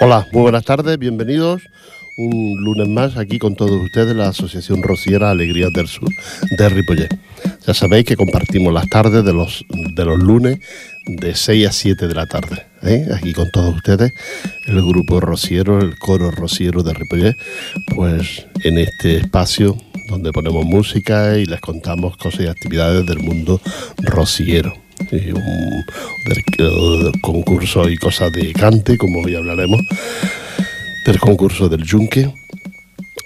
Hola, muy buenas tardes, bienvenidos un lunes más aquí con todos ustedes la Asociación Rociera Alegrías del Sur de Ripollet. Ya sabéis que compartimos las tardes de los, de los lunes de 6 a 7 de la tarde. ¿eh? Aquí con todos ustedes, el grupo rociero, el coro rociero de Ripollet, pues en este espacio donde ponemos música y les contamos cosas y actividades del mundo rociero y un, concurso y cosas de cante, como hoy hablaremos, del concurso del Yunque.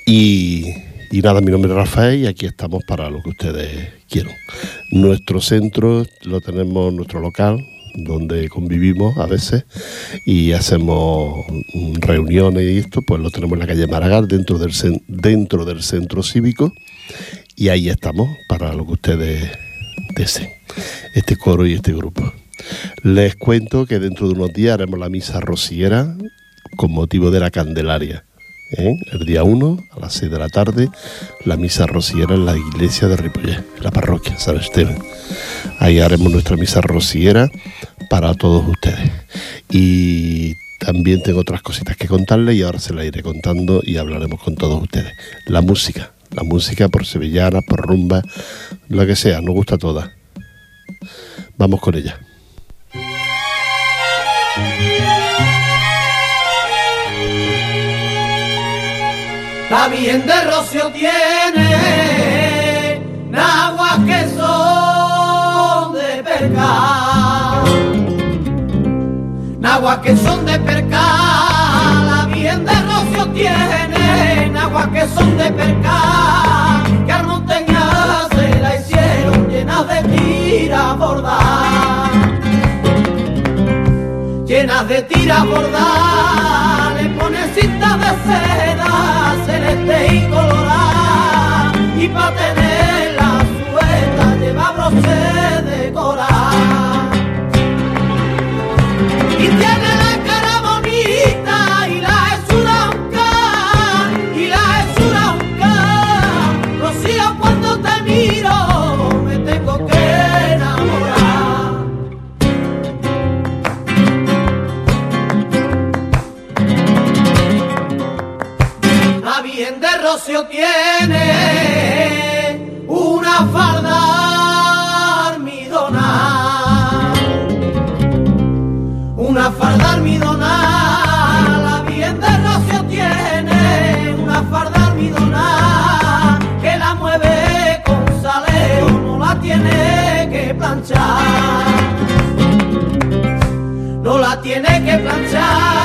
Y, y nada, mi nombre es Rafael y aquí estamos para lo que ustedes quieran. Nuestro centro lo tenemos, nuestro local, donde convivimos a veces y hacemos reuniones y esto, pues lo tenemos en la calle Maragall, dentro del, dentro del centro cívico, y ahí estamos para lo que ustedes este coro y este grupo. Les cuento que dentro de unos días haremos la misa rociera con motivo de la Candelaria. ¿eh? El día 1, a las 6 de la tarde, la misa rociera en la iglesia de Ripollet, en la parroquia San Esteban. Ahí haremos nuestra misa rociera para todos ustedes. Y también tengo otras cositas que contarles y ahora se las iré contando y hablaremos con todos ustedes. La música, la música por sevillana, por rumba, lo que sea, nos gusta toda. Vamos con ella. La bien de Rocio tiene naguas que son de perca, naguas que son de perca. La bien de Rocio tiene naguas que son de perca, de tira bordar, le pone cinta de seda celeste y colorada, y pa' tiene una falda almidonada una falda almidonada, la bien de Rocio tiene una falda almidonada que la mueve con saleo, no la tiene que planchar, no la tiene que planchar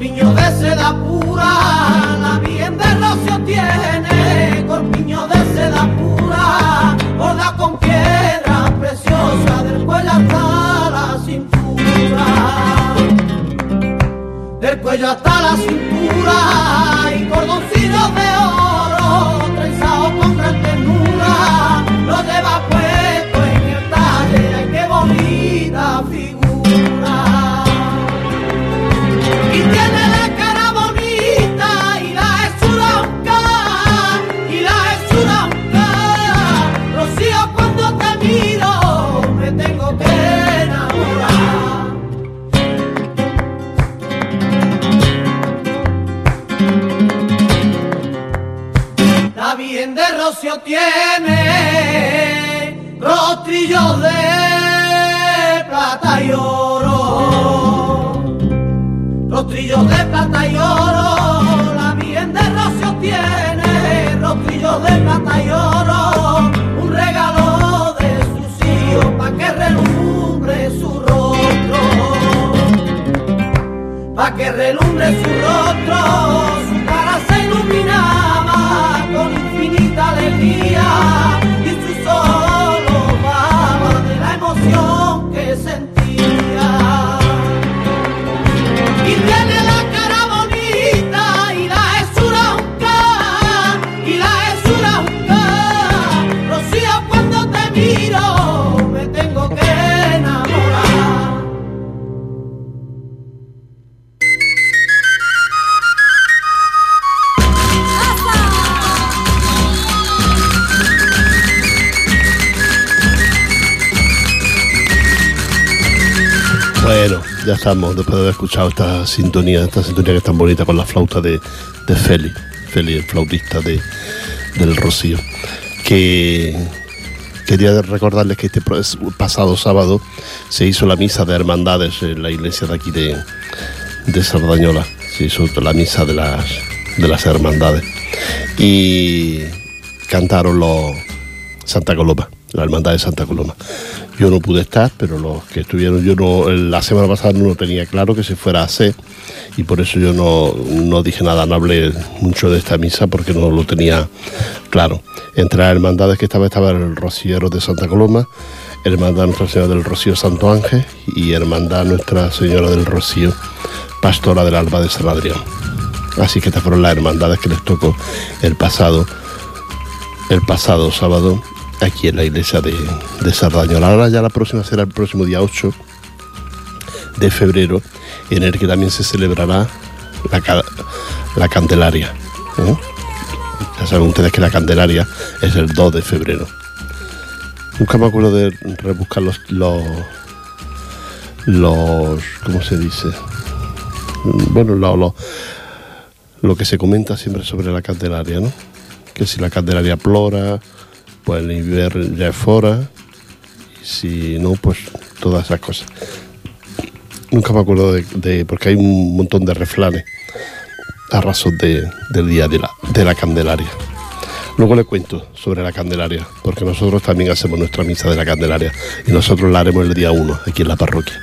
corpiño de seda pura, la bien de Rocio tiene, corpiño de seda pura, borda con piedra preciosa, del cuello hasta la cintura, del cuello hasta la cintura, y cordoncillos de oro, tiene rostrillos de plata y oro. Rostrillos de plata y oro, la bien de Rocio tiene, rostrillos de plata y oro, un regalo de sus hijos pa' que relumbre su rostro, pa' que relumbre su rostro, Yeah. Estamos, después de haber escuchado esta sintonía, esta sintonía que es tan bonita con la flauta de, de Feli, Feli, el flautista de, del Rocío, que quería recordarles que este pasado sábado se hizo la misa de hermandades en la iglesia de aquí de, de Sardañola, se hizo la misa de las, de las hermandades. Y cantaron los Santa Coloma, la hermandad de Santa Coloma. Yo no pude estar, pero los que estuvieron, yo no, la semana pasada no tenía claro que se fuera a hacer y por eso yo no, dije nada, no hablé mucho de esta misa porque no lo tenía claro. Entre las hermandades que estaba estaba el Rociero de Santa Coloma, Hermandad Nuestra Señora del Rocío Santo Ángel y Hermandad Nuestra Señora del Rocío Pastora del Alba de San Adrián. Así que estas fueron las hermandades que les tocó el pasado, el pasado sábado aquí en la iglesia de, de Sardañola. Ahora ya la próxima será el próximo día 8 de febrero, en el que también se celebrará la, la Candelaria. ¿eh? Ya saben ustedes que la Candelaria es el 2 de febrero. Nunca me acuerdo de rebuscar los, los, los ¿cómo se dice? Bueno, lo, lo que se comenta siempre sobre la Candelaria, ¿no? Que si la Candelaria plora, pues el invierno ya fuera, si no, pues todas esas cosas. Nunca me acuerdo de, porque hay un montón de reflanes a razón del día de la, de la Candelaria. Luego le cuento sobre la Candelaria, porque nosotros también hacemos nuestra misa de la Candelaria y nosotros la haremos el día 1 aquí en la parroquia.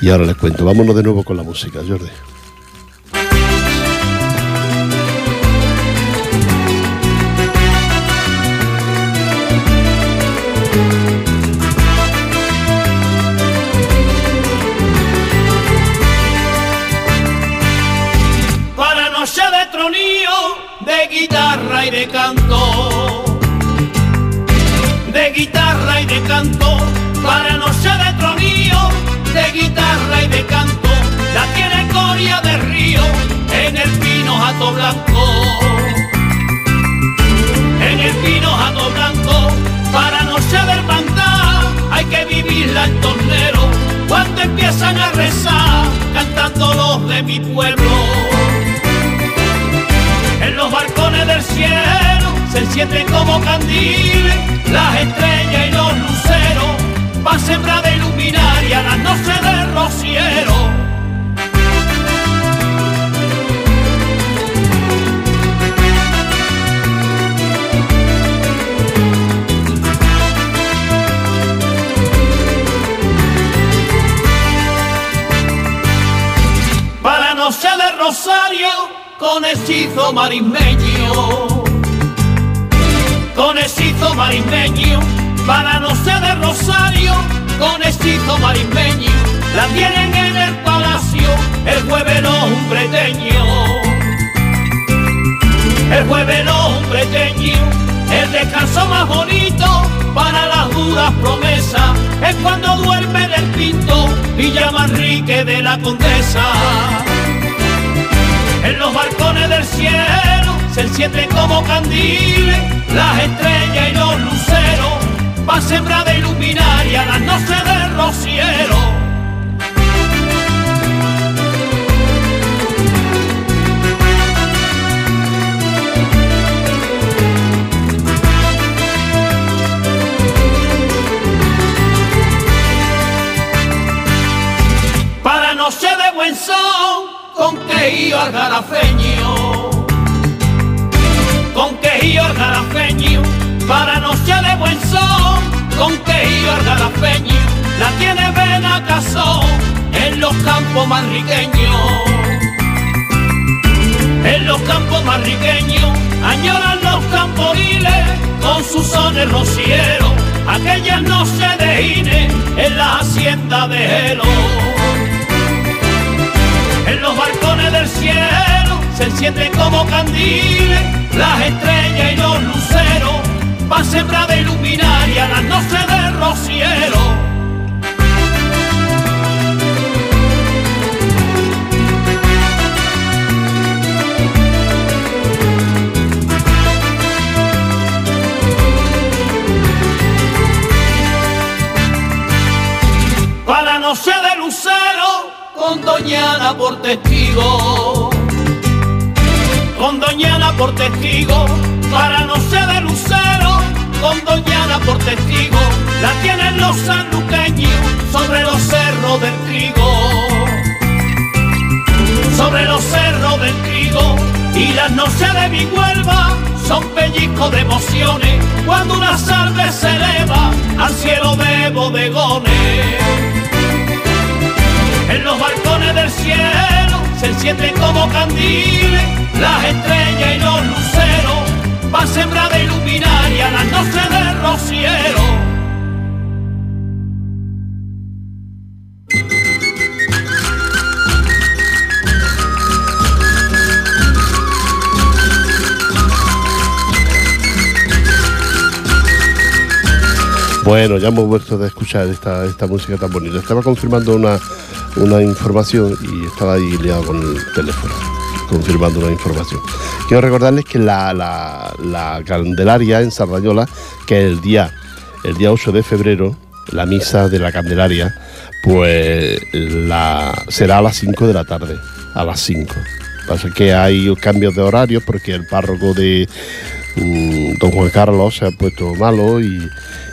Y ahora les cuento, vámonos de nuevo con la música, Jordi. Marismeño, con hechizo marismeño, para no ser de Rosario, con hechizo marismeño, la tienen en el palacio. El jueves hombreteño, el jueves hombreteño, el descanso más bonito para las duras promesas, es cuando duerme del pinto Villa Manrique de la Condesa los balcones del cielo se encienden como candiles las estrellas y los luceros pa' sembrar de luminaria las noches del rociero. Para noche de buen sol con quejío garafeño, con quejío garafeño, para noche de buen son, con quejío garafeño, la tiene Benacazón en los campos riqueños, En los campos riqueños añoran los camporiles con sus sones rocieros, aquellas noches de Ine en la hacienda de Gelo en los balcones del cielo se encienden como candiles las estrellas y los luceros va sembrar de luminaria las noches del rociero. Testigo, con Doñana por testigo, para no ser de lucero, con Doñana por testigo, la tienen los sanluqueños sobre los cerros del trigo, sobre los cerros del trigo, y las noches de mi Huelva son pellizcos de emociones, cuando una salve se eleva al cielo de bodegones. En los balcones del cielo se encienden como candiles las estrellas y los luceros, va sembrar de iluminaria las noches del rociero. Bueno, ya hemos vuelto de escuchar esta, esta música tan bonita. Estaba confirmando una, una información y estaba ahí liado con el teléfono, confirmando una información. Quiero recordarles que la, la, Candelaria en Sardañola, que el día, el día 8 de febrero, la misa de la Candelaria, pues la, será a las 5 de la tarde, a las 5. Pasa que hay cambios de horarios porque el párroco de mm, don Juan Carlos se ha puesto malo y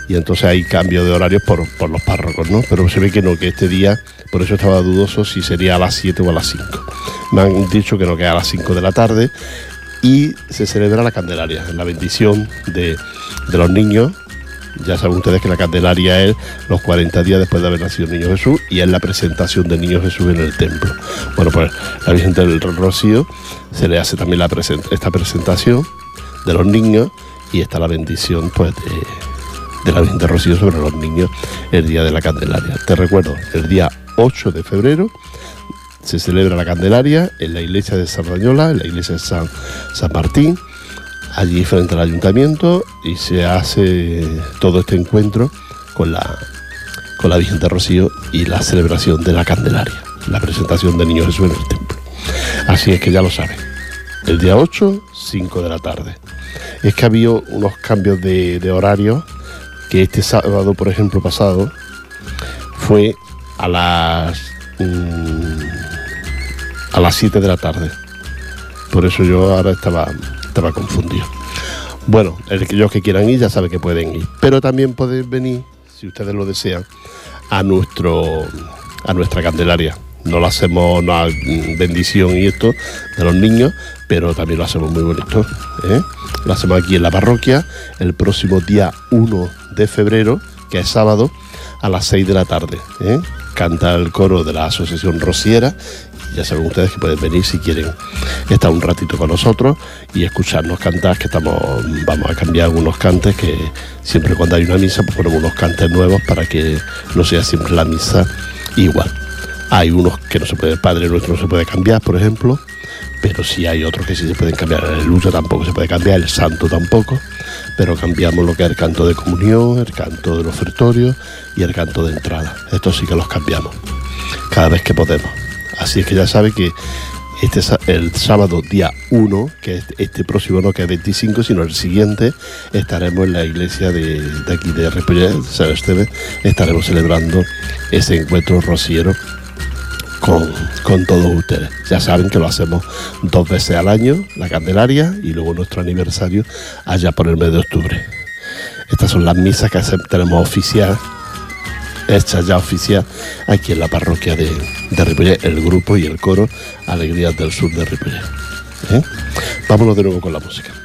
y entonces hay cambio de horarios por, los párrocos, ¿no? Pero se ve que no, que este día, por eso estaba dudoso si sería a las 7 o a las 5. Me han dicho que no, queda a las 5 de la tarde y se celebra la Candelaria, la bendición de, los niños. Ya saben ustedes que la Candelaria es los 40 días después de haber nacido Niño Jesús y es la presentación del Niño Jesús en el templo. Bueno, pues la Virgen del Rocío se le hace también esta presentación de los niños y está la bendición pues de de la Virgen de Rocío sobre los niños el día de la Candelaria. Te recuerdo, el día 8 de febrero se celebra la Candelaria en la iglesia de Sardañola, en la iglesia de San, San Martín, allí frente al ayuntamiento y se hace todo este encuentro con la, con la Virgen de Rocío y la celebración de la Candelaria, la presentación del Niño Jesús en el templo. Así es que ya lo saben, el día 8, 5 de la tarde. Es que ha habido unos cambios de, de horario que este sábado, por ejemplo, pasado, fue a las mm, a las 7 de la tarde. Por eso yo ahora estaba, estaba confundido. Bueno, aquellos que quieran ir ya saben que pueden ir. Pero también pueden venir, si ustedes lo desean, a nuestro a nuestra Candelaria. No lo hacemos una bendición y esto de los niños, pero también lo hacemos muy bonito. ¿eh? Lo hacemos aquí en la parroquia el próximo día 1 de febrero, que es sábado, a las 6 de la tarde. ¿eh? Canta el coro de la Asociación Rociera. Ya saben ustedes que pueden venir si quieren estar un ratito con nosotros y escucharnos cantar, que estamos, vamos a cambiar algunos cantes, que siempre cuando hay una misa pues ponemos unos cantes nuevos para que no sea siempre la misa igual. Hay unos que no se puede, el Padre Nuestro no se puede cambiar, por ejemplo, pero sí hay otros que sí se pueden cambiar. El lucha tampoco se puede cambiar, el santo tampoco, pero cambiamos lo que es el canto de comunión, el canto del ofertorio y el canto de entrada. Estos sí que los cambiamos cada vez que podemos. Así es que ya sabe que este el sábado día 1, que es este próximo no que es 25, sino el siguiente, estaremos en la iglesia de, aquí de Repollet, San Esteban, estaremos celebrando ese encuentro rociero con, todos ustedes. Ya saben que lo hacemos dos veces al año, la Candelaria, y luego nuestro aniversario allá por el mes de octubre. Estas son las misas que tenemos oficial, hechas ya oficial aquí en la parroquia de, de el grupo y el coro Alegrías del Sur de Ripollet. ¿Eh? Vámonos de nuevo con la música.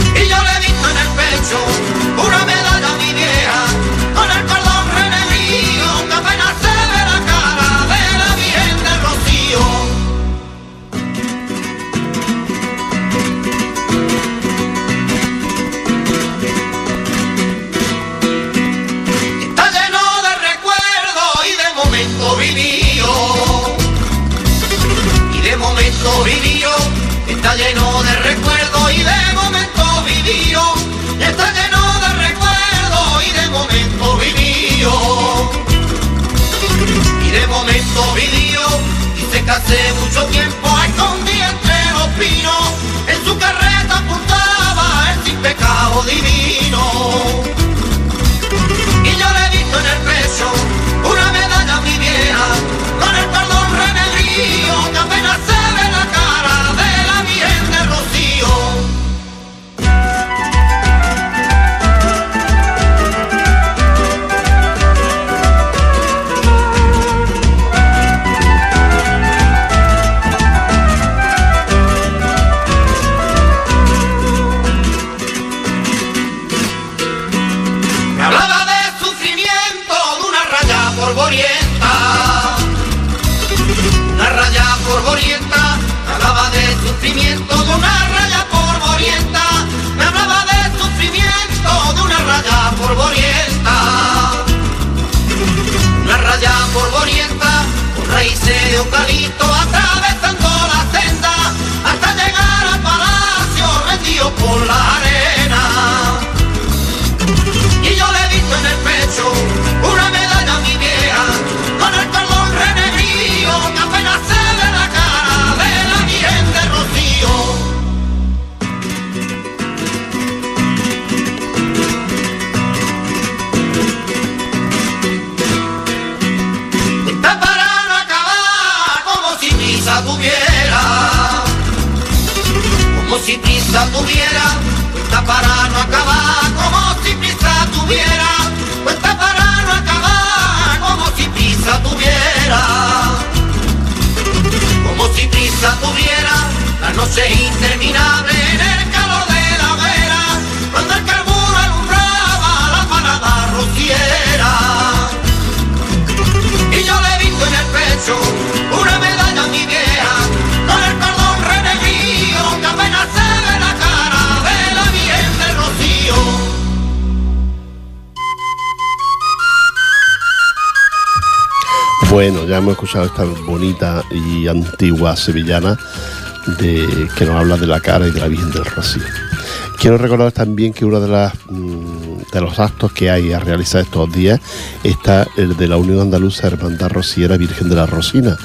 Y yo le he visto en el pecho una medalla a momento vivió. Y de momento vivió y se casé mucho tiempo a escondidas entre los pinos en su carreta apuntaba el sin pecado divino. Y yo le he visto en el pecho una medalla mi vieja Bueno, ya hemos escuchado esta bonita y antigua sevillana de, que nos habla de la cara y de la Virgen del Rocío. Quiero recordar también que uno de, las, mm, de los actos que hay a realizar estos días está el de la Unión Andaluza Hermandad Rociera Virgen de la Rosina.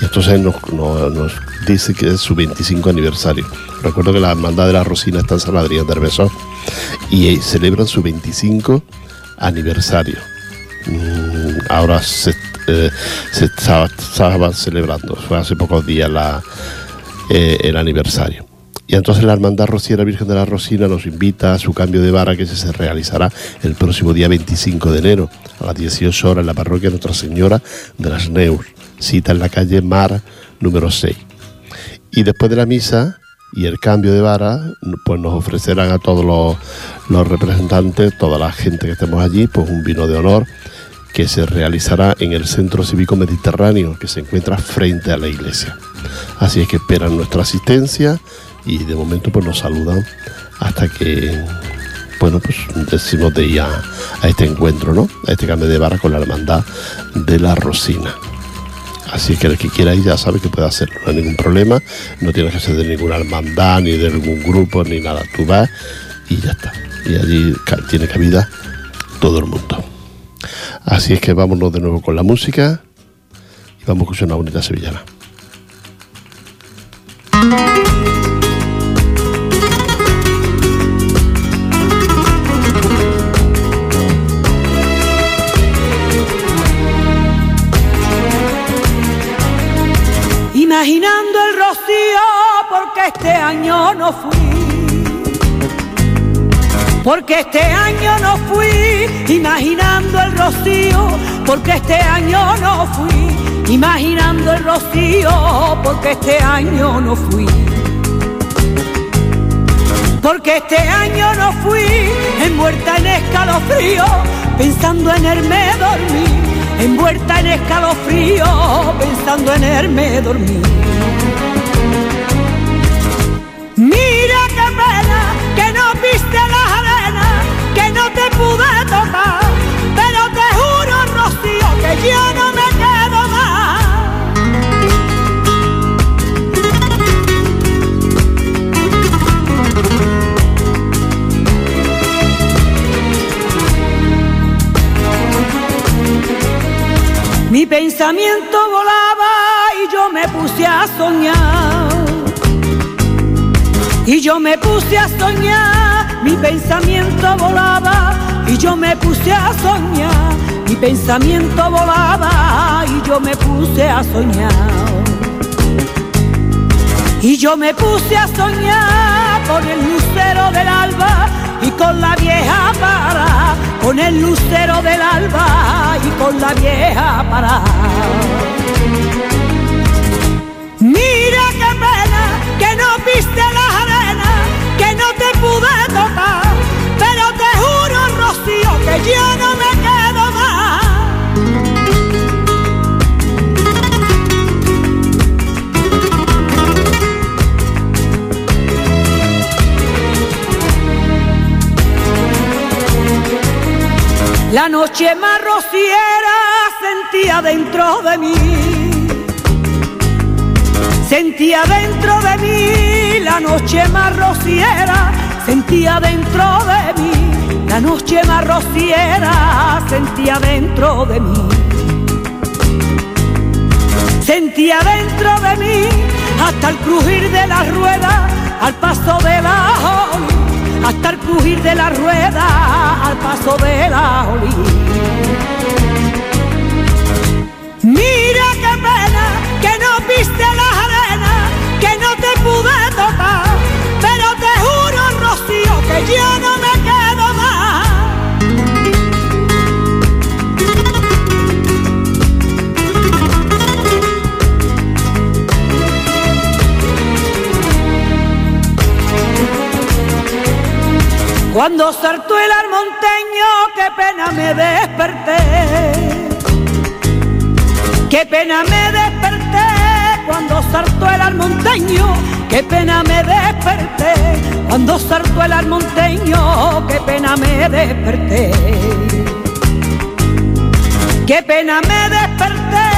Y entonces nos, nos- nos dice que es su 25 aniversario. Recuerdo que la Hermandad de la Rosina está en San Adrián de Herbesón y eh, celebran su 25 aniversario. Mm, ahora se, se estaba, celebrando, fue hace pocos días eh, el aniversario. Y entonces la Hermandad Rociera Virgen de la Rosina nos invita a su cambio de vara que se realizará el próximo día 25 de enero a las 18 horas en la parroquia Nuestra Señora de las Neus, cita en la calle Mar número 6. Y después de la misa y el cambio de vara, pues nos ofrecerán a todos los, los representantes, toda la gente que estemos allí, pues un vino de honor que se realizará en el Centro Cívico Mediterráneo, que se encuentra frente a la iglesia. Así es que esperan nuestra asistencia y de momento pues nos saludan hasta que, bueno, pues decimos de ir a, este encuentro, ¿no? A este cambio de vara con la hermandad de la Rosina. Así que el que quiera ir ya sabe que puede hacerlo, no hay ningún problema, no tienes que ser de ninguna hermandad, ni de ningún grupo, ni nada. Tú vas y ya está. Y allí tiene cabida todo el mundo. Así es que vámonos de nuevo con la música y vamos a escuchar una bonita sevillana. Imaginando el rocío porque este año no fui. Porque este año no fui, imaginando porque este año no fui, imaginando el rocío, porque este año no fui. Porque este año no fui, envuelta en escalofrío, pensando en irme dormir, envuelta en escalofrío, pensando en irme dormir. Mira qué pena que no viste las arenas, que no te pude Mi pensamiento volaba y yo me puse soñar. Y yo me puse a soñar, mi pensamiento volaba. Y yo me puse a soñar, mi pensamiento volaba. Y yo me puse a soñar. Y yo me puse a soñar con el lucero del alba y con la vieja para, con el lucero del alba y con la vieja para. Mira qué pena que no viste las arenas, que no te pude tocar, pero te juro, Rocío, que yo La noche más rociera sentía dentro de mí. Sentía dentro de mí la noche más rociera, sentía dentro de mí la noche más rociera, sentía dentro de mí. Sentía dentro de mí hasta el crujir de la rueda al paso de la ola hasta el crujir de la rueda al paso de la olí. Mira qué pena que no viste las arenas, que no te pude tocar, pero te juro, Rocío, que yo no Cuando saltó el armonteño, qué pena me desperté. Qué pena me desperté cuando saltó el armonteño, qué pena me desperté. Cuando saltó el armonteño, qué pena me desperté. Qué pena me desperté,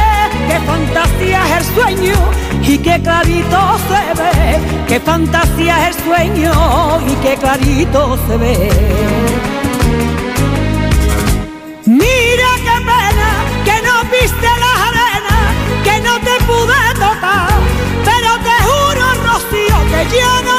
qué fantasía es el sueño y qué clarito se ve, qué fantasía es el sueño y qué clarito se ve. Mira qué pena que no viste las arenas, que no te pude tocar, pero te juro, Rocío, que yo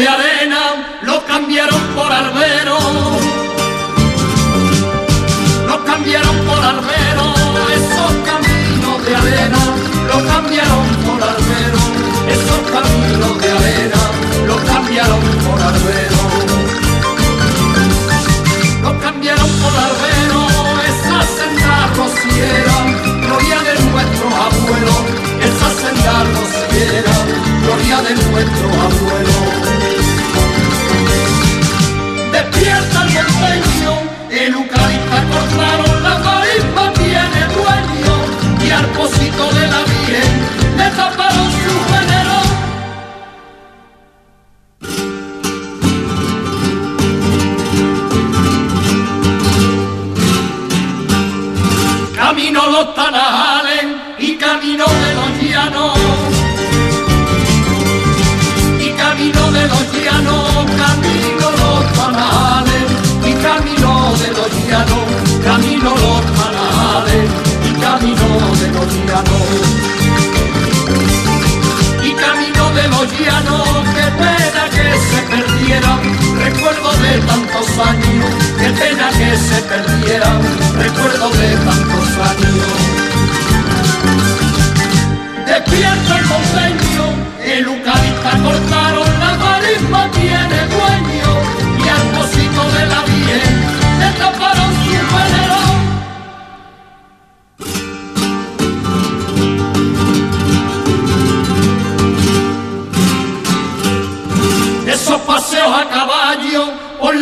Olvídate.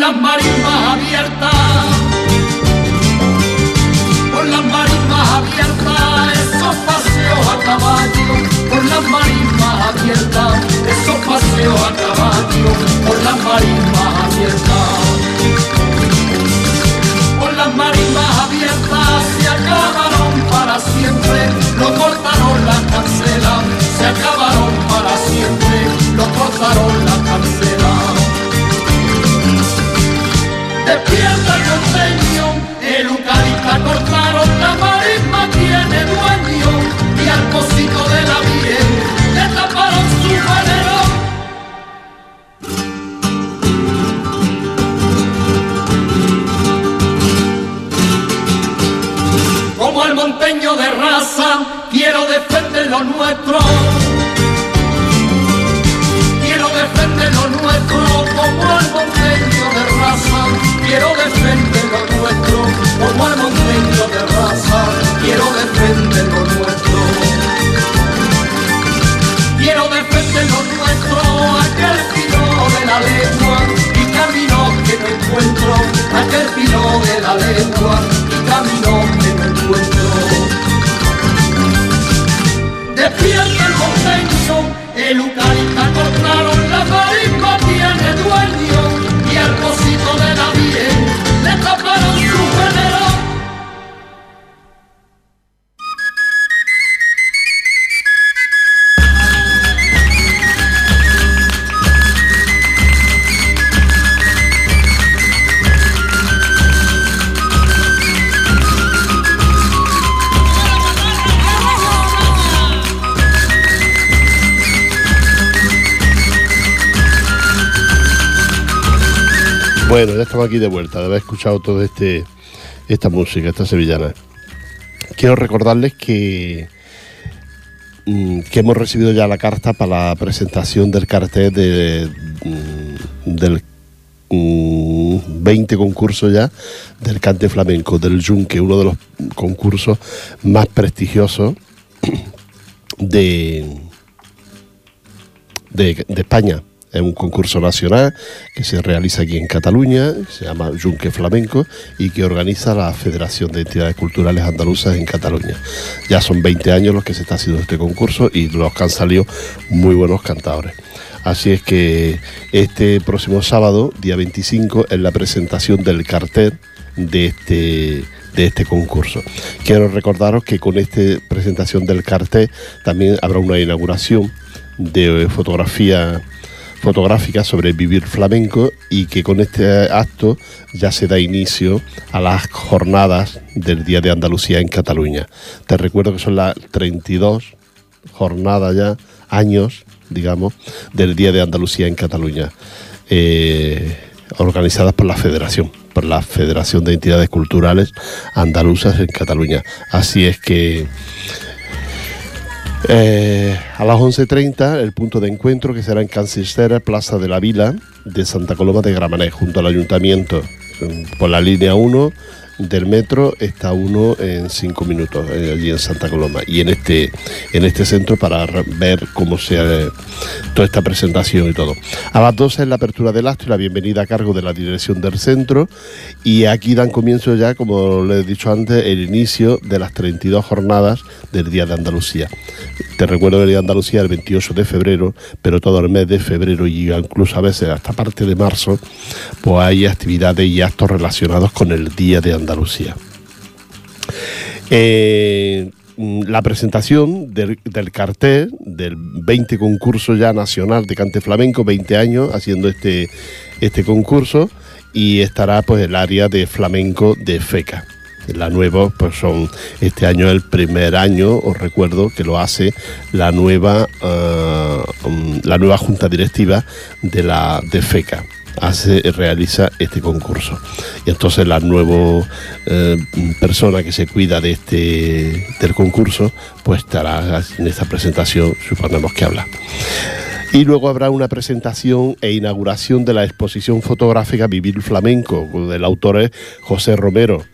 Las marismas abiertas aquí de vuelta, de haber escuchado toda este, esta música, esta sevillana. Quiero recordarles que, mm, que hemos recibido ya la carta para la presentación del cartel de, mm, del mm, 20 concursos ya del cante flamenco, del Yunque, uno de los concursos más prestigiosos de, de España. Es un concurso nacional que se realiza aquí en Cataluña, se llama Junque Flamenco y que organiza la Federación de Entidades Culturales Andaluzas en Cataluña. Ya son 20 años los que se está haciendo este concurso y los que han salido muy buenos cantadores. Así es que este próximo sábado, día 25, es la presentación del cartel de este, de este concurso. Quiero recordaros que con esta presentación del cartel también habrá una inauguración de fotografía fotográfica sobre vivir flamenco y que con este acto ya se da inicio a las jornadas del Día de Andalucía en Cataluña. Te recuerdo que son las 32 jornadas ya, años, digamos, del Día de Andalucía en Cataluña, eh, organizadas por la Federación, por la Federación de Entidades Culturales Andaluzas en Cataluña. Así es que eh, a las 11.30 el punto de encuentro que será en Cancistera, Plaza de la Vila de Santa Coloma de Gramenet, junto al ayuntamiento, por la línea 1 del metro está uno en cinco minutos eh, allí en Santa Coloma y en este en este centro para ver cómo se eh, toda esta presentación y todo. A las 12 es la apertura del acto y la bienvenida a cargo de la dirección del centro y aquí dan comienzo ya, como les he dicho antes, el inicio de las 32 jornadas del Día de Andalucía. Te recuerdo el Día de Andalucía el 28 de febrero, pero todo el mes de febrero y incluso a veces hasta parte de marzo, pues hay actividades y actos relacionados con el Día de Andalucía. Eh, mm, la presentación del, cartel del 20 concurso ya nacional de cante flamenco, 20 años haciendo este, este concurso y estará pues el área de flamenco de FECA. La nueva, pues son este año el primer año, os recuerdo que lo hace la nueva, mm, la nueva junta directiva de la de FECA realiza este concurso. Y entonces la nueva eh, persona que se cuida de este del concurso, pues estará en esta presentación, suponemos que habla. Y luego habrá una presentación e inauguración de la exposición fotográfica Vivir Flamenco, del autor es José Romero.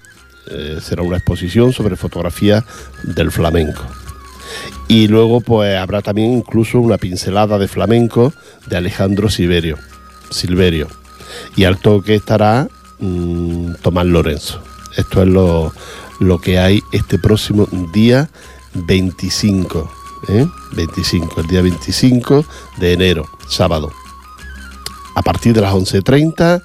Eh, será una exposición sobre fotografía del flamenco. Y luego pues habrá también incluso una pincelada de flamenco de Alejandro Silverio. Silverio. Y al toque estará mm, Tomás Lorenzo. Esto es lo, lo que hay este próximo día 25. ¿eh? 25, el día 25 de enero, sábado. A partir de las 11.30,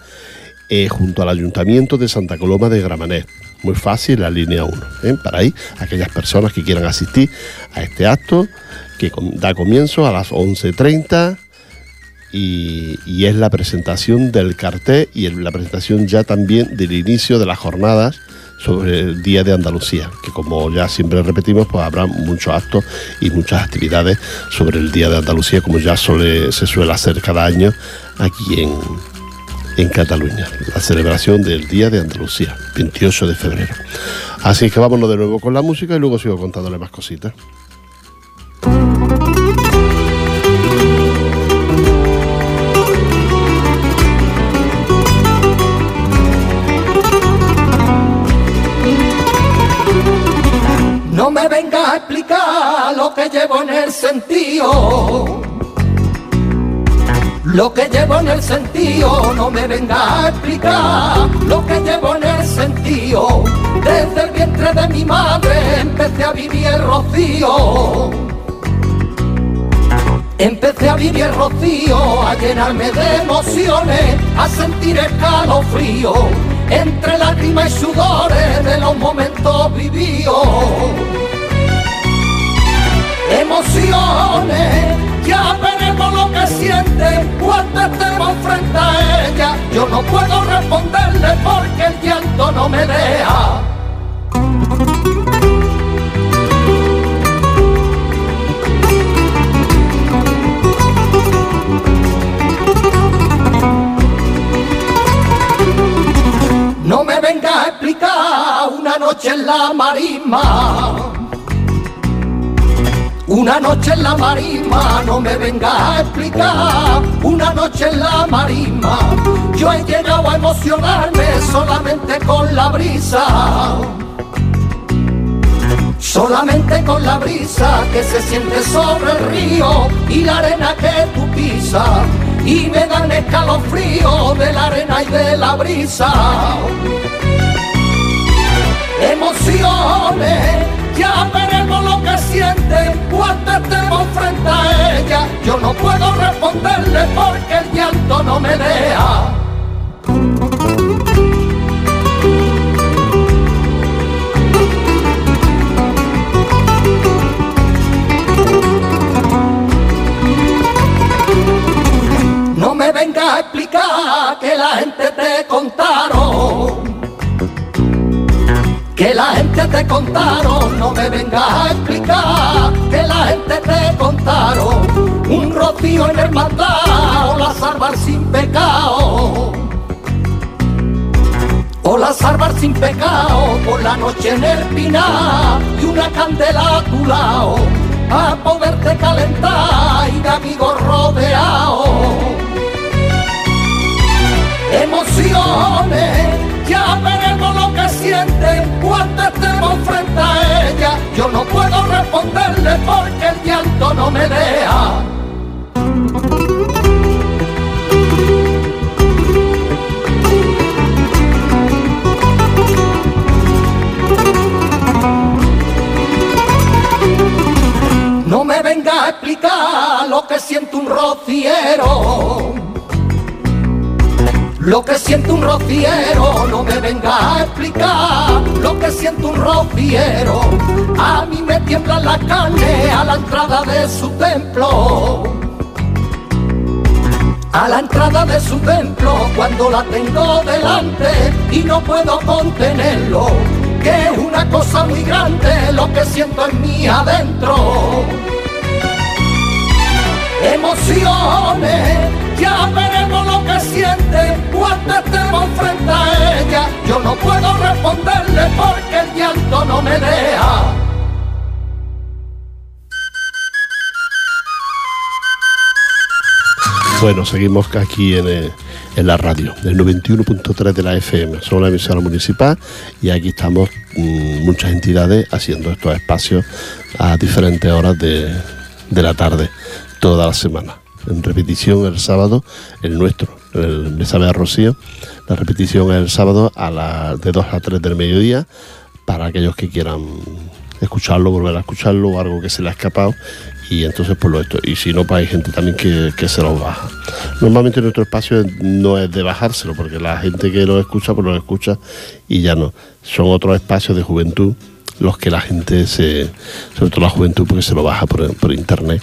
eh, junto al Ayuntamiento de Santa Coloma de Gramanet. Muy fácil, la línea 1. ¿eh? Para ahí, aquellas personas que quieran asistir a este acto, que da comienzo a las 11.30 y, es la presentación del cartel y la presentación ya también del inicio de las jornadas sobre el Día de Andalucía, que como ya siempre repetimos, pues habrá muchos actos y muchas actividades sobre el Día de Andalucía, como ya se suele hacer cada año aquí en, en Cataluña, la celebración del Día de Andalucía, 28 de febrero. Así que vámonos de nuevo con la música y luego sigo contándole más cositas. No me vengas a explicar lo que llevo en el sentido. Lo que llevo en el sentido, no me venga a explicar lo que llevo en el sentido. Desde el vientre de mi madre empecé a vivir el rocío. Empecé a vivir el rocío, a llenarme de emociones, a sentir escalofrío, entre lágrimas y sudores de los momentos vividos. Emociones, ya veremos lo que siente cuando estemos frente a ella. Yo no puedo responderle porque el llanto no me deja. No me venga a explicar una noche en la marisma. Una noche en la marisma, no me venga a explicar. Una noche en la marisma, yo he llegado a emocionarme solamente con la brisa. Solamente con la brisa que se siente sobre el río y la arena que tú pisas. Y me dan escalofrío de la arena y de la brisa. Emociones, ya veremos lo que siente cuando estemos frente a ella. Yo no puedo responderle porque el llanto no me deja. No me venga a explicar que la gente te contaron. Te contaron, no me venga a explicar que la gente te contaron. Un rocío en el mandado, la salvar sin pecado. O la salvar sin pecado, por la noche en el pinar y una candela a tu lado, a poderte calentar y de amigos rodeados emociones. Ya veremos lo que siente cuando estemos frente a ella. Yo no puedo responderle porque el llanto no me deja. No me venga a explicar lo que siente un rociero. Lo que siente un rociero, no me venga a explicar lo que siente un rociero. A mí me tiembla la carne a la entrada de su templo. A la entrada de su templo, cuando la tengo delante y no puedo contenerlo, que es una cosa muy grande lo que siento en mí adentro emociones. Ya veremos lo que siente cuando estemos frente a ella. Yo no puedo responderle porque el llanto no me deja. Bueno, seguimos aquí en, eh, en la radio, del 91.3 de la FM. Somos la emisora municipal y aquí estamos mm, muchas entidades haciendo estos espacios a diferentes horas de, de la tarde, toda la semana. En repetición el sábado, el nuestro, el me sabe a Rocío. La repetición es el sábado a las de 2 a 3 del mediodía para aquellos que quieran escucharlo, volver a escucharlo o algo que se le ha escapado y entonces por lo esto. Y si no pues hay gente también que, que se los baja. Normalmente nuestro espacio no es de bajárselo porque la gente que lo escucha pues lo escucha y ya no. Son otros espacios de juventud los que la gente se sobre todo la juventud porque se lo baja por, por internet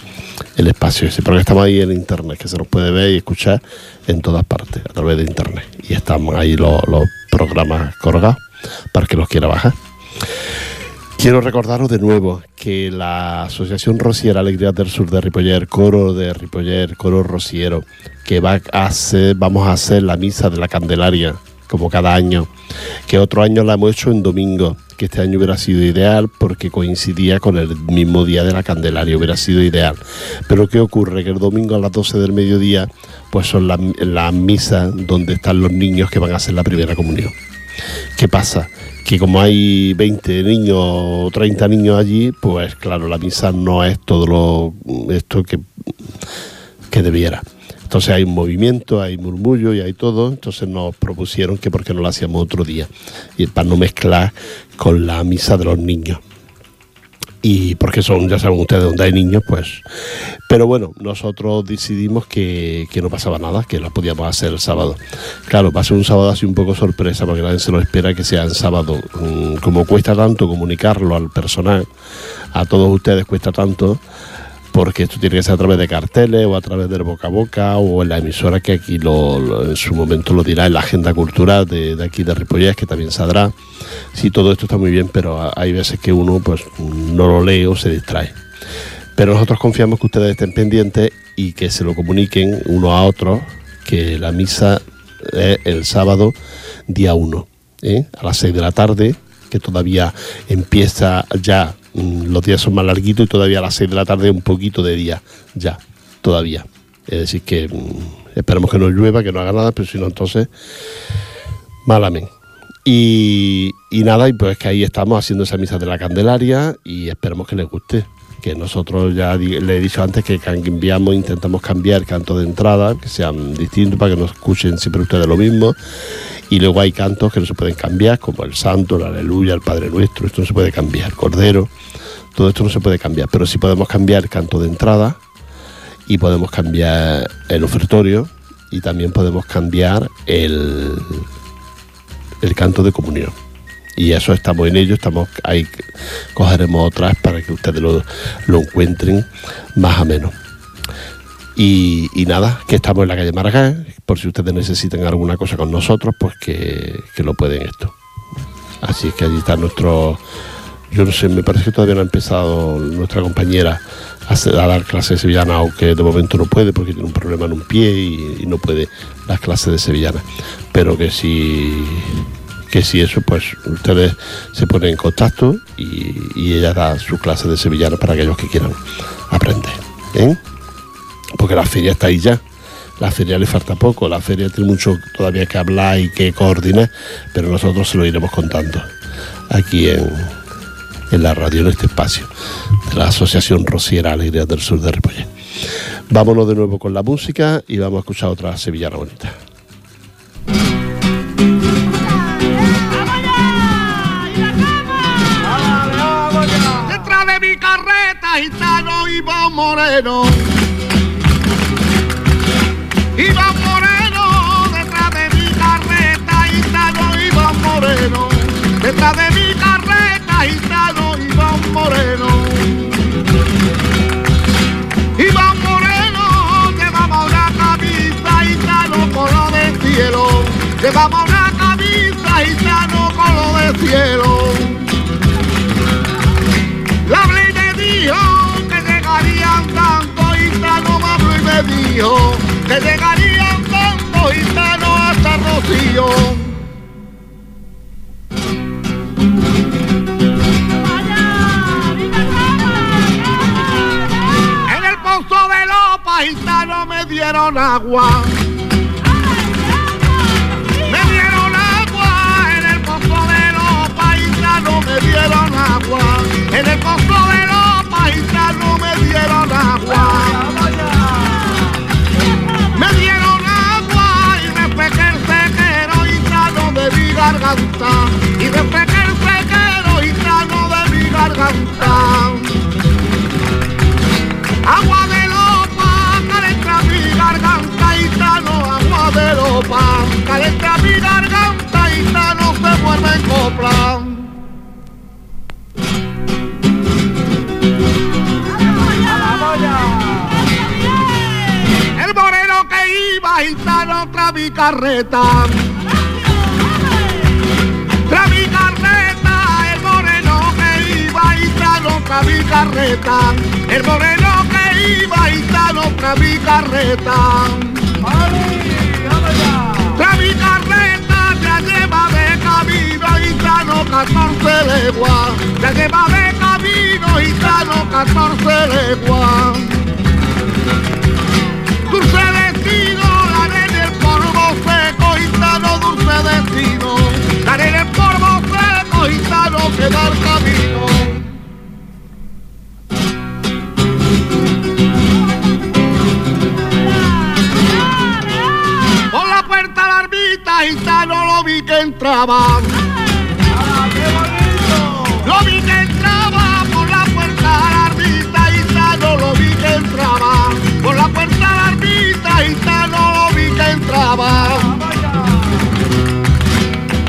el espacio ese porque estamos ahí en internet que se nos puede ver y escuchar en todas partes a través de internet. Y estamos ahí los, los programas colgados para que los quiera bajar. Quiero recordaros de nuevo que la Asociación Rociera Alegría del Sur de Ripoller, Coro de Ripoller, Coro Rociero, que va a hacer, vamos a hacer la misa de la Candelaria, como cada año, que otro año la hemos hecho en domingo, que este año hubiera sido ideal porque coincidía con el mismo día de la Candelaria, hubiera sido ideal. Pero ¿qué ocurre? Que el domingo a las 12 del mediodía, pues son las la misas donde están los niños que van a hacer la primera comunión. ¿Qué pasa? Que como hay 20 niños o 30 niños allí, pues claro, la misa no es todo lo esto que, que debiera. Entonces hay un movimiento, hay murmullo y hay todo. Entonces nos propusieron que por qué no lo hacíamos otro día. Y para no mezclar con la misa de los niños. Y porque son, ya saben ustedes, donde hay niños, pues. Pero bueno, nosotros decidimos que, que no pasaba nada, que la podíamos hacer el sábado. Claro, va a ser un sábado así un poco sorpresa, porque nadie se lo espera que sea en sábado. Mm, Como cuesta tanto comunicarlo al personal, a todos ustedes cuesta tanto, porque esto tiene que ser a través de carteles o a través del boca a boca o en la emisora que aquí lo, en su momento lo dirá en la agenda cultural de, aquí de Ripollés, que también saldrá. Sí, todo esto está muy bien, pero hay veces que uno pues no lo lee o se distrae. Pero nosotros confiamos que ustedes estén pendientes y que se lo comuniquen uno a otro que la misa es el sábado día 1, a las 6 de la tarde, que todavía empieza ya, los días son más larguitos y todavía a las 6 de la tarde un poquito de día, ya, todavía. Es decir, que mm, esperemos que no llueva, que no haga nada, pero si no, entonces, malamente. Y, y nada, y pues que ahí estamos haciendo esa misa de la Candelaria y esperemos que les guste. Que nosotros ya le he dicho antes que cambiamos, intentamos cambiar cantos de entrada, que sean distintos para que no escuchen siempre ustedes lo mismo. Y luego hay cantos que no se pueden cambiar, como el Santo, el Aleluya, el Padre Nuestro, esto no se puede cambiar, Cordero, todo esto no se puede cambiar, pero sí podemos cambiar el canto de entrada y podemos cambiar el ofertorio y también podemos cambiar el, el canto de comunión. Y eso estamos en ello, estamos ahí, cogeremos otras para que ustedes lo, lo encuentren más o menos. Y, nada, que estamos en la calle Maragall, por si ustedes necesitan alguna cosa con nosotros, pues que, que lo pueden esto. Así que allí está nuestro, yo no sé, me parece que todavía no ha empezado nuestra compañera a, a dar clases de sevillana, aunque de momento no puede porque tiene un problema en un pie y, y no puede las clases de sevillana. Pero que si, que si eso, pues ustedes se ponen en contacto y, ella da sus clases de sevillana para aquellos que quieran aprender. ¿eh? Porque la feria está ahí ya. La feria le falta poco, la feria tiene mucho todavía que hablar y que coordinar, pero nosotros se lo iremos contando aquí en, en la radio, en este espacio de la Asociación Rociera Alegría del Sur de Ripollet. Vámonos de nuevo con la música y vamos a escuchar otra sevillana bonita. Iván Moreno. Iván Moreno, detrás de mi carreta, gitano Iván Moreno. Detrás de mi carreta, gitano Iván Moreno. Iván Moreno, llevamos una camisa gitano color de cielo. Llevamos una camisa gitano color de cielo. Dijo que llegarían tanto gitanos hasta Rocío. En el pozo de Lopa gitanos me dieron agua. Me dieron agua en el pozo de los paisanos, me dieron agua. En el pozo de los paisanos me dieron agua. Garganta. Y refresqué el sequero gitano de mi garganta. Agua de lopa, calenta mi garganta, gitano, agua de lopa, calenta mi garganta, gitano, se vuelve en copla. El moreno que iba, gitano, tras mi carreta. mi carreta, el moreno que iba y está loca mi carreta. La ya lleva de camino y está 14 leguas, ya lleva de camino y está 14 leguas. Dulce destino, la arena el polvo seco, y no dulce destino, la arena el polvo seco, y no queda el camino. Gitano, lo vi que entraba. Lo vi que entraba por la puerta la ermita, gitano, lo vi que entraba. Por la puerta la ermita, gitano, lo vi que entraba.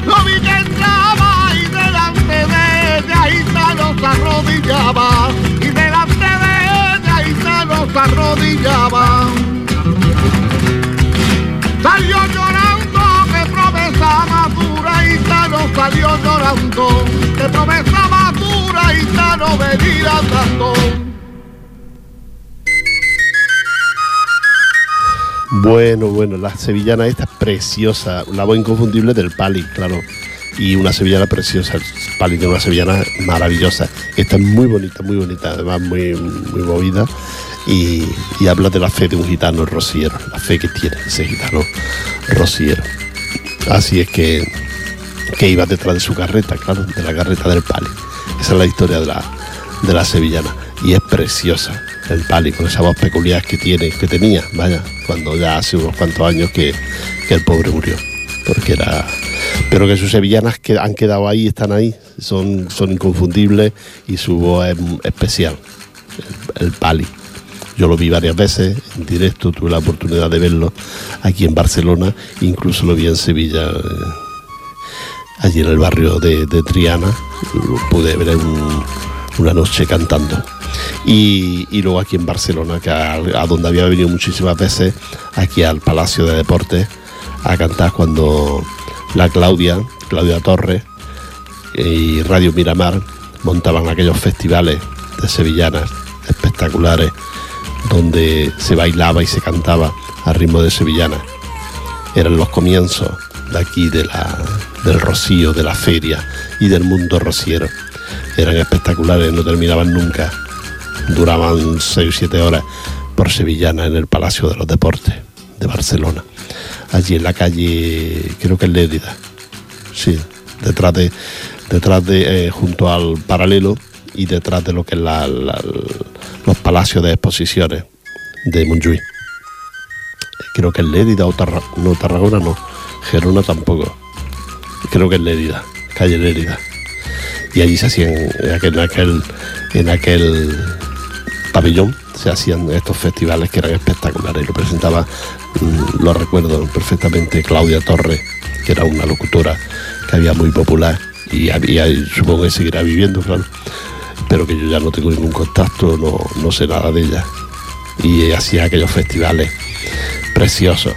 Lo vi que entraba y delante de ella, gitano, se arrodillaba. Y delante de ella, gitano, se arrodillaba. Salió llorando, llorando, que promesa madura, gitano, venir andando. Bueno, bueno, la sevillana esta es preciosa, la voz inconfundible del Pali, claro. Y una sevillana preciosa, el Pali tiene una sevillana maravillosa. Esta es muy bonita, muy bonita, además muy, muy movida. Y, y habla de la fe de un gitano rociero, la fe que tiene ese gitano rociero. Así es que, que iba detrás de su carreta, claro, de la carreta del Pali. Esa es la historia de la, de la sevillana. Y es preciosa el Pali, con esa voz peculiar que tiene, que tenía, vaya, cuando ya hace unos cuantos años que, que el pobre murió. Porque era. Pero que sus sevillanas que han quedado ahí, están ahí, son, son inconfundibles y su voz es especial. El, Pali. Yo lo vi varias veces en directo, tuve la oportunidad de verlo aquí en Barcelona, incluso lo vi en Sevilla, eh, allí en el barrio de, Triana, pude ver una noche cantando. Y, luego aquí en Barcelona, que a, a donde había venido muchísimas veces, aquí al Palacio de Deportes, a cantar cuando la Claudia, Claudia Torres y Radio Miramar montaban aquellos festivales de sevillanas espectaculares donde se bailaba y se cantaba a ritmo de sevillanas. Eran los comienzos de aquí de la, del rocío, de la feria y del mundo rociero. Eran espectaculares, no terminaban nunca. Duraban seis o siete horas por Sevillana en el Palacio de los Deportes de Barcelona. Allí en la calle, creo que es Lérida. Sí, detrás de, detrás de, eh, junto al paralelo y detrás de lo que es la- los palacios de exposiciones de Montjuïc. Creo que es Lérida o no, Tarragona no, Gerona tampoco. Creo que es Lérida, calle Lérida. Y allí se hacían, en aquel, en aquel, en pabellón, se hacían estos festivales que eran espectaculares. Y lo presentaba, mm, lo recuerdo perfectamente, Claudia Torres, que era una locutora que había muy popular y supongo que seguirá viviendo, claro. Pero que yo ya no tengo ningún contacto, no, no sé nada de ella. Y hacía aquellos festivales preciosos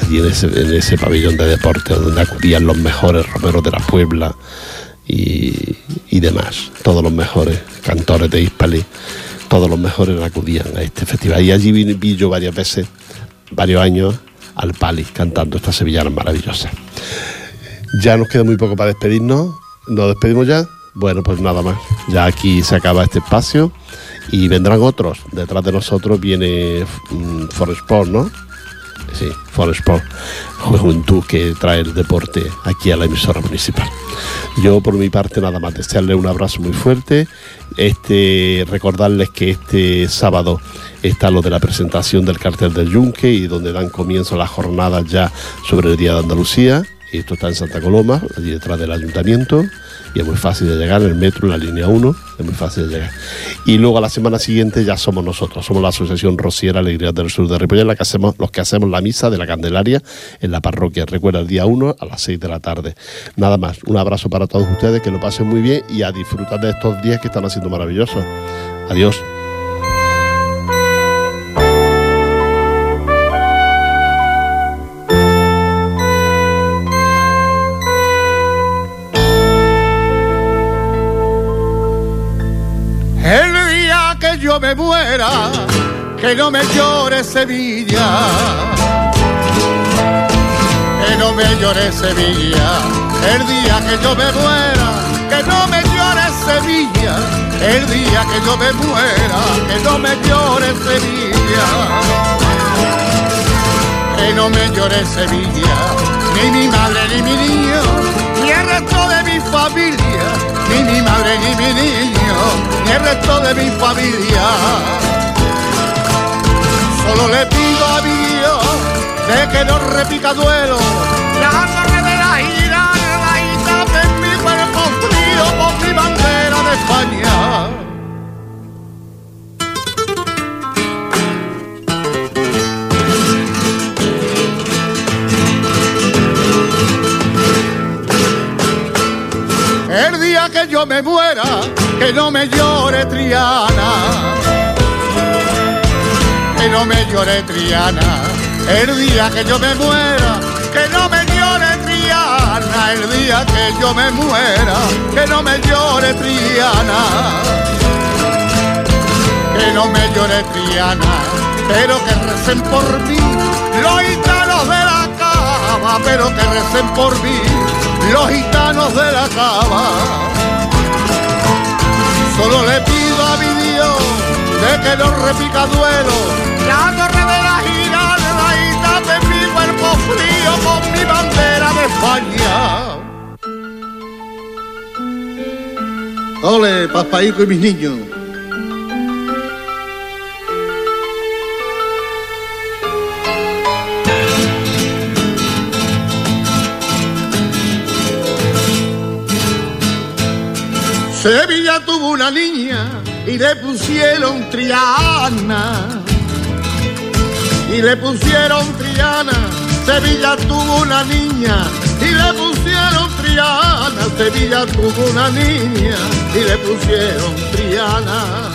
allí en ese, pabellón de deporte donde acudían los mejores romeros de la Puebla y, demás, todos los mejores cantores de Hispali, todos los mejores acudían a este festival. Y allí vi, vi yo varias veces, varios años, al Pali cantando estas sevillanas maravillosas. Ya nos queda muy poco para despedirnos. ¿Nos despedimos ya? Bueno, pues nada más. Ya aquí se acaba este espacio y vendrán otros. Detrás de nosotros viene mm, Foresport, ¿no? Sí, Foresport, juventud que trae el deporte aquí a la emisora municipal. Yo por mi parte nada más, desearles un abrazo muy fuerte, este, recordarles que este sábado está lo de la presentación del cartel del Yunque y donde dan comienzo las jornadas ya sobre el Día de Andalucía. Y esto está en Santa Coloma, allí detrás del ayuntamiento, y es muy fácil de llegar, en el metro, en la línea 1, es muy fácil de llegar. Y luego a la semana siguiente ya somos nosotros, somos la Asociación Rociera Alegría del Sur de Ripollet, la que hacemos, los que hacemos la misa de la Candelaria en la parroquia. Recuerda, el día 1 a las 6 de la tarde. Nada más, un abrazo para todos ustedes, que lo pasen muy bien y a disfrutar de estos días que están haciendo maravillosos. Adiós. Me muera, que no me llore Sevilla. Que no me llore Sevilla. El día que yo me muera, que no me llore Sevilla. el día que yo me muera, que no me llore Sevilla, que no me llore Sevilla, ni mi madre ni mi niño, ni el resto de mi familia, ni mi madre ni mi niño, ni el resto de mi familia. Solo le pido a Dios de que no repica duelo, la torre de la gira, la en mi cuerpo frío con mi bandera de España. Que yo me muera, que no me llore Triana, que no me llore Triana. El día que yo me muera, que no me llore Triana. El día que yo me muera, que no me llore Triana. Que no me llore Triana, pero que recen por mí los gitanos de la cava, pero que recen por mí los gitanos de la cava. Solo le pido a mi Dios de que no repica duelo, la torre de la gira, la ita de mi cuerpo frío con mi bandera de España. Ole, papaíco y mis niños. Sevilla tuvo una niña y le pusieron Triana. Y le pusieron Triana. Sevilla tuvo una niña y le pusieron Triana. Sevilla tuvo una niña y le pusieron Triana.